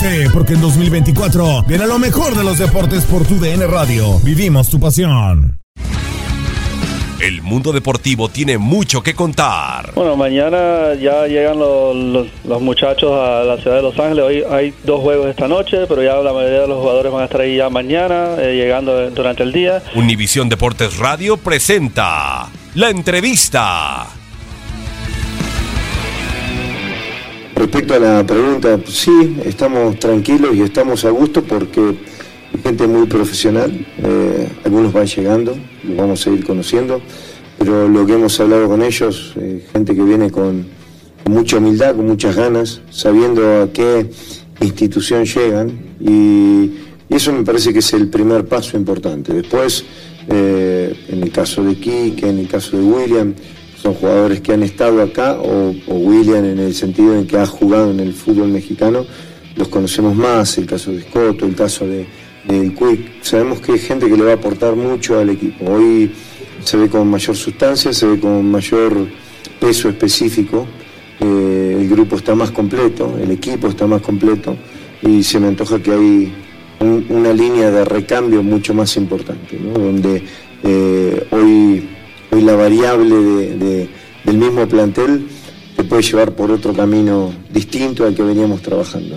Prepárate, porque en 2024 viene lo mejor de los deportes por tu DN Radio. Vivimos tu pasión. El mundo deportivo tiene mucho que contar. Bueno, mañana ya llegan los, los- los muchachos a la ciudad de Los Ángeles. Hoy hay dos juegos esta noche, pero ya la mayoría de los jugadores van a estar ahí ya mañana, eh, llegando durante el día. Univisión Deportes Radio presenta la entrevista. Respecto a la pregunta, sí, estamos tranquilos y estamos a gusto porque gente muy profesional, eh, algunos van llegando, los vamos a ir conociendo, pero lo que hemos hablado con ellos, eh, gente que viene con, mucha humildad, con muchas ganas, sabiendo a qué institución llegan y, y eso me parece que es el primer paso importante. Después, eh, en el caso de Kike, en el caso de William, son jugadores que han estado acá, o, William en el sentido en que ha jugado en el fútbol mexicano, los conocemos más, el caso de Scotto, el caso de, Quick, sabemos que hay gente que le va a aportar mucho al equipo. Hoy se ve con mayor sustancia, se ve con mayor peso específico, eh, el grupo está más completo, el equipo está más completo y se me antoja que hay un- una línea de recambio mucho más importante, ¿no? donde eh, hoy, hoy la variable de- de- del mismo plantel te puede llevar por otro camino distinto al que veníamos trabajando.